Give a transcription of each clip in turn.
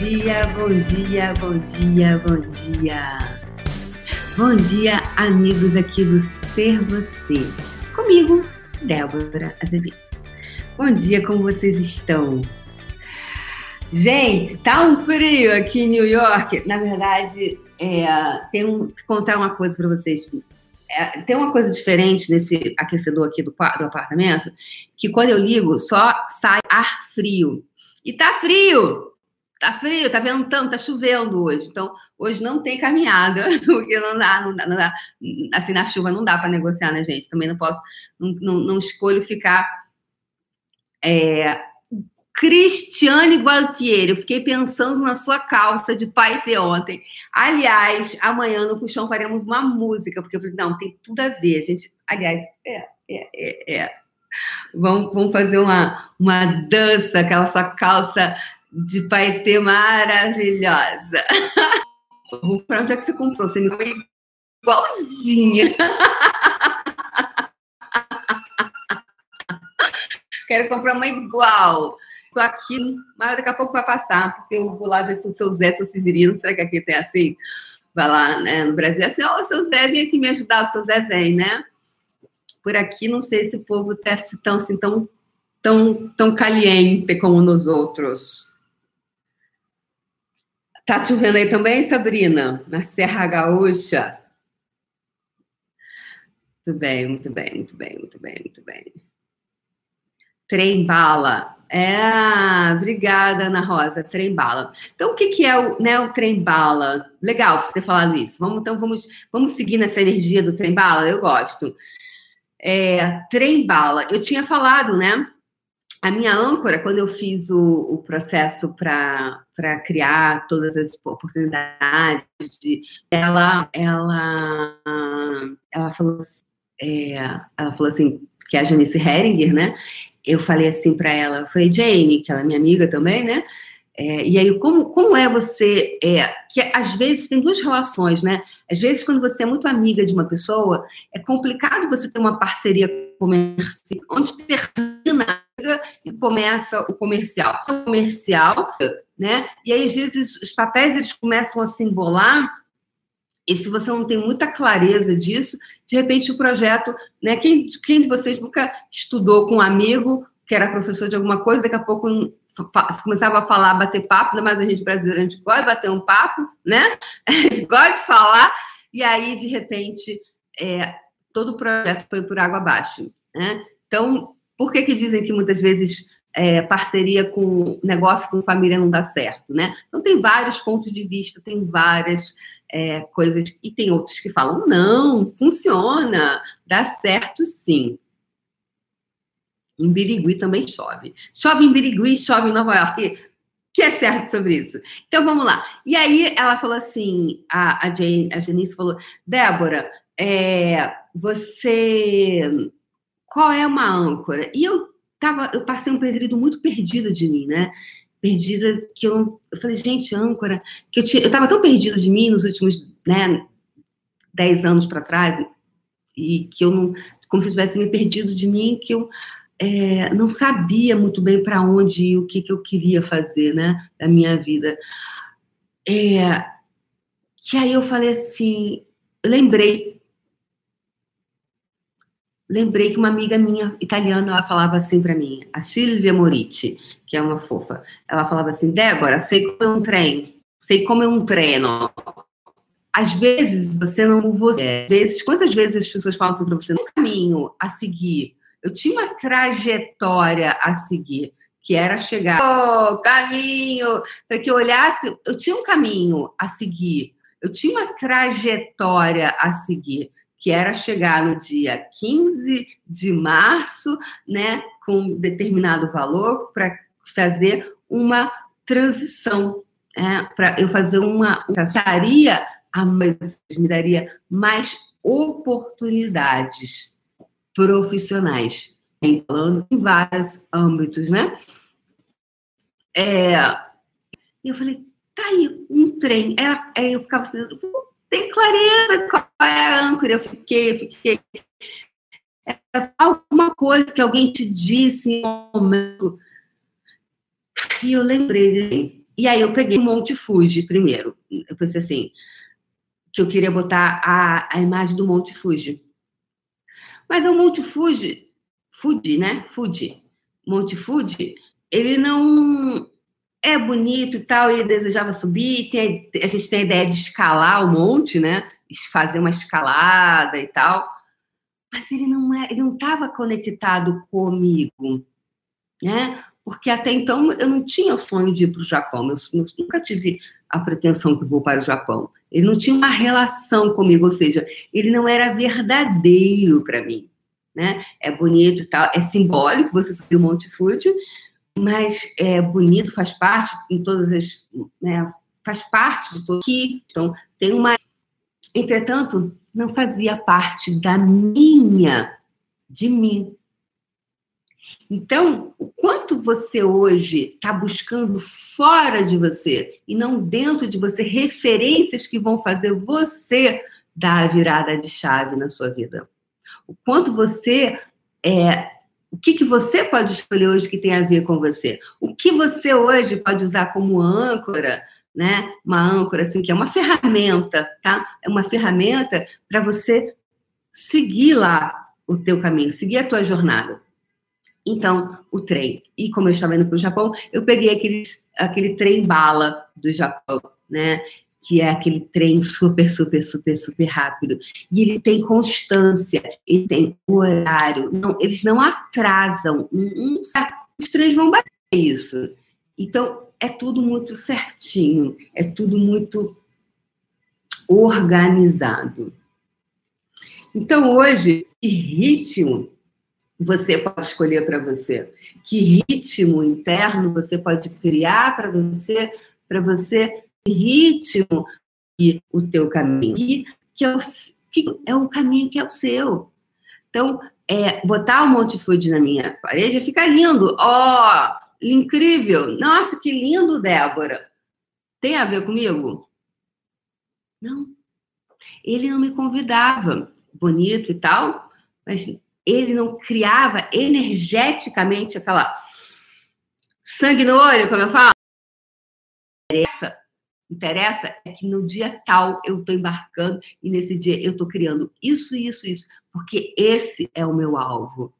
dia, bom dia, bom dia, bom dia. Bom dia, amigos aqui do Ser Você. Comigo, Débora Azevedo. Bom dia, como vocês estão? Gente, tá um frio aqui em New York. Na verdade, é, tem um, contar uma coisa para vocês. É, tem uma coisa diferente nesse aquecedor aqui do, do apartamento, que quando eu ligo, só sai ar frio. E tá frio! Tá frio, tá ventando, tá chovendo hoje. Então, hoje não tem caminhada, porque não dá, não dá, não dá assim, na chuva não dá para negociar, né, gente? Também não posso, não, não, não escolho ficar. É, Cristiane Gualtieri, eu fiquei pensando na sua calça de paetê ontem. Aliás, amanhã no Puxão faremos uma música, porque eu falei, não, tem tudo a ver, gente. Aliás, é, é, é, é. Vamos, vamos fazer uma, uma dança, aquela sua calça de paetê maravilhosa. Para onde é que você comprou? Você me foi igualzinha. Quero comprar uma igual. Estou aqui, mas daqui a pouco vai passar, porque eu vou lá ver se o seu Zé, seu Severino, será que aqui tem assim? Vai lá, né, no Brasil, assim, ó, oh, seu Zé vem aqui me ajudar, o seu Zé vem, né? Por aqui, não sei se o povo está tão, assim, tão, tão, tão caliente como nos outros. Tá chovendo aí também, Sabrina? Na Serra Gaúcha? Muito bem, muito bem, muito bem, muito bem, muito bem. Trem bala. É, obrigada, Ana Rosa, trem bala. Então, o que, que é o, né, o trem bala? Legal você ter falado isso. Vamos, então, vamos, vamos seguir nessa energia do trem bala? Eu gosto. É, trem bala. Eu tinha falado, né? A minha âncora, quando eu fiz o, o processo para criar todas as oportunidades, de, ela, ela, ela, falou, é, ela falou assim, que é a Janice Heringer, né? Eu falei assim para ela, foi Jane, que ela é minha amiga também, né? É, e aí, como, como é você. É, que às vezes tem duas relações, né? Às vezes, quando você é muito amiga de uma pessoa, é complicado você ter uma parceria comercial, onde termina e começa o comercial. O comercial, né? E aí, às vezes, os papéis eles começam a se embolar. E se você não tem muita clareza disso, de repente o projeto, né? Quem, quem de vocês nunca estudou com um amigo que era professor de alguma coisa, daqui a pouco começava a falar, bater papo, ainda mais a gente brasileira, a gente gosta de bater um papo, né? A gente gosta de falar, e aí, de repente, é, todo o projeto foi por água abaixo, né? Então, por que que dizem que muitas vezes é, parceria com negócio com família não dá certo, né? Então, tem vários pontos de vista, tem várias é, coisas, e tem outros que falam, não, funciona, dá certo sim. Em Birigui também chove. Chove em Birigui, chove em Nova York. que é certo sobre isso? Então vamos lá. E aí ela falou assim: a, a, Jane, a Janice falou, Débora, é, você. Qual é uma âncora? E eu tava, eu passei um período muito perdido de mim, né? Perdida, que eu, eu falei, gente, âncora, que eu, tinha, eu tava tão perdido de mim nos últimos, né, dez anos para trás, e que eu não, como se tivesse me perdido de mim, que eu é, não sabia muito bem para onde ir, o que, que eu queria fazer, né, da minha vida. É, que aí eu falei assim, eu lembrei, lembrei que uma amiga minha italiana, ela falava assim para mim, a Silvia Moritti, que é uma fofa, ela falava assim, Débora, sei como é um trem, sei como é um treino. Às vezes você não você, às vezes, quantas vezes as pessoas falam assim para você, no caminho a seguir, eu tinha uma trajetória a seguir, que era chegar oh, caminho, para que eu olhasse, eu tinha um caminho a seguir, eu tinha uma trajetória a seguir, que era chegar no dia 15 de março, né, com um determinado valor para fazer uma transição, né, para eu fazer uma daria a mais, me daria mais oportunidades profissionais, falando em vários âmbitos, né? É, eu falei, tá aí, um trem. Aí eu ficava assim, tem clareza qual é a âncora? Eu fiquei, eu fiquei. É, alguma coisa que alguém te disse em um momento. E eu lembrei, E aí eu peguei o Monte Fuji primeiro. Eu pensei assim, que eu queria botar a, a imagem do Monte Fuji. Mas o Monte Fuji, Fuji, né? Fuji. Monte Fuji, ele não é bonito e tal, e desejava subir. Tem, a gente tem a ideia de escalar o monte, né? Fazer uma escalada e tal. Mas ele não é, ele não estava conectado comigo, né? Porque até então eu não tinha o sonho de ir para o Japão. Eu, eu nunca tive a pretensão que vou para o Japão. Ele não tinha uma relação comigo, ou seja, ele não era verdadeiro para mim. Né? É bonito e tal, é simbólico você subir o Monte Fuji, mas é bonito, faz parte em todas as. Né, faz parte de tudo aqui. Então, tem uma. Entretanto, não fazia parte da minha, de mim. Então, o quanto você hoje está buscando fora de você e não dentro de você referências que vão fazer você dar a virada de chave na sua vida. O quanto você é, o que, que você pode escolher hoje que tem a ver com você? O que você hoje pode usar como âncora, né? Uma âncora assim que é uma ferramenta, tá? É uma ferramenta para você seguir lá o teu caminho, seguir a tua jornada. Então, o trem. E como eu estava indo para o Japão, eu peguei aquele, aquele trem bala do Japão, né? Que é aquele trem super, super, super, super rápido. E ele tem constância, ele tem horário. Não, eles não atrasam. Um, um, os trens vão bater isso. Então, é tudo muito certinho, é tudo muito organizado. Então, hoje, que ritmo você pode escolher para você? Que ritmo interno você pode criar para você, para você ritmo e o teu caminho, que é o, que é o caminho que é o seu. Então, é, botar o Monte Food na minha parede fica lindo. Ó, oh, incrível. Nossa, que lindo, Débora. Tem a ver comigo? Não. Ele não me convidava. Bonito e tal, mas ele não criava energeticamente aquela sangue no olho, como eu falo. Interessa, interessa é que no dia tal eu estou embarcando e nesse dia eu estou criando isso, isso, isso, porque esse é o meu alvo.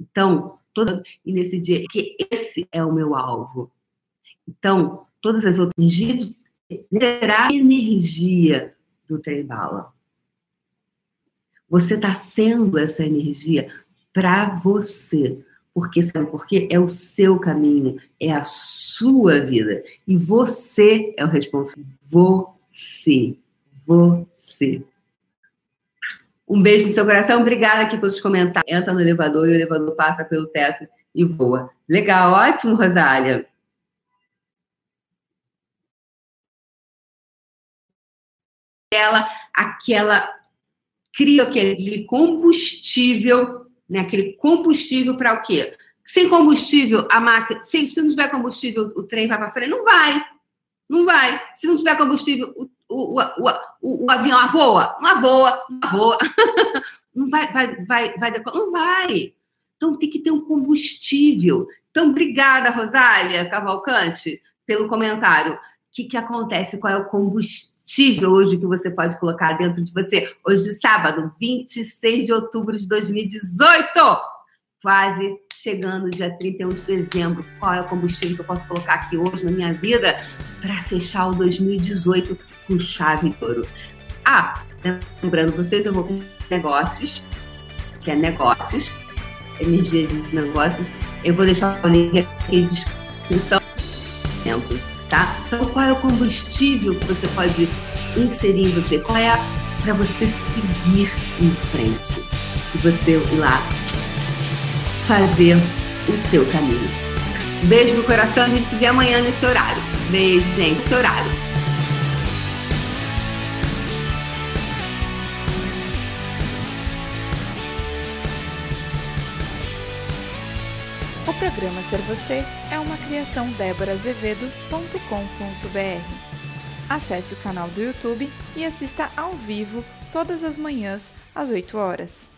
Então, todo, e nesse dia, que esse é o meu alvo. Então, todas as outras energias terá energia do trem bala. Você está sendo essa energia para você. Porque sabe por quê? É o seu caminho, é a sua vida. E você é o responsável. Você. Você. Um beijo no seu coração. Obrigada aqui pelos comentários. Entra no elevador e o elevador passa pelo teto e voa. Legal, ótimo, Rosália. Ela, aquela cria aquele combustível, né? Aquele combustível para o quê? Sem combustível, a máquina, se, se não tiver combustível, o trem vai para frente? Não vai. Não vai. Se não tiver combustível, o, o, o, o, o avião voa, não voa, não voa. não vai, vai, vai, vai, não vai. Então tem que ter um combustível. Então, obrigada, Rosália Cavalcante, pelo comentário. O que, que acontece? Qual é o combustível? Combustível hoje que você pode colocar dentro de você. Hoje, sábado, 26 de outubro de 2018. Quase chegando dia 31 de dezembro. Qual é o combustível que eu posso colocar aqui hoje na minha vida para fechar o 2018 com chave de ouro? Ah, lembrando vocês, eu vou com negócios, que é negócios, energia de negócios. Eu vou deixar o link aqui na descrição. Tá? Então, qual é o combustível que você pode inserir em você? Qual é para você seguir em frente e você ir lá fazer o teu caminho? Beijo no coração, a gente se vê amanhã nesse horário. Beijo, gente, esse horário. Programa Ser Você é uma criação déborazevedo.com.br. Acesse o canal do YouTube e assista ao vivo todas as manhãs às 8 horas.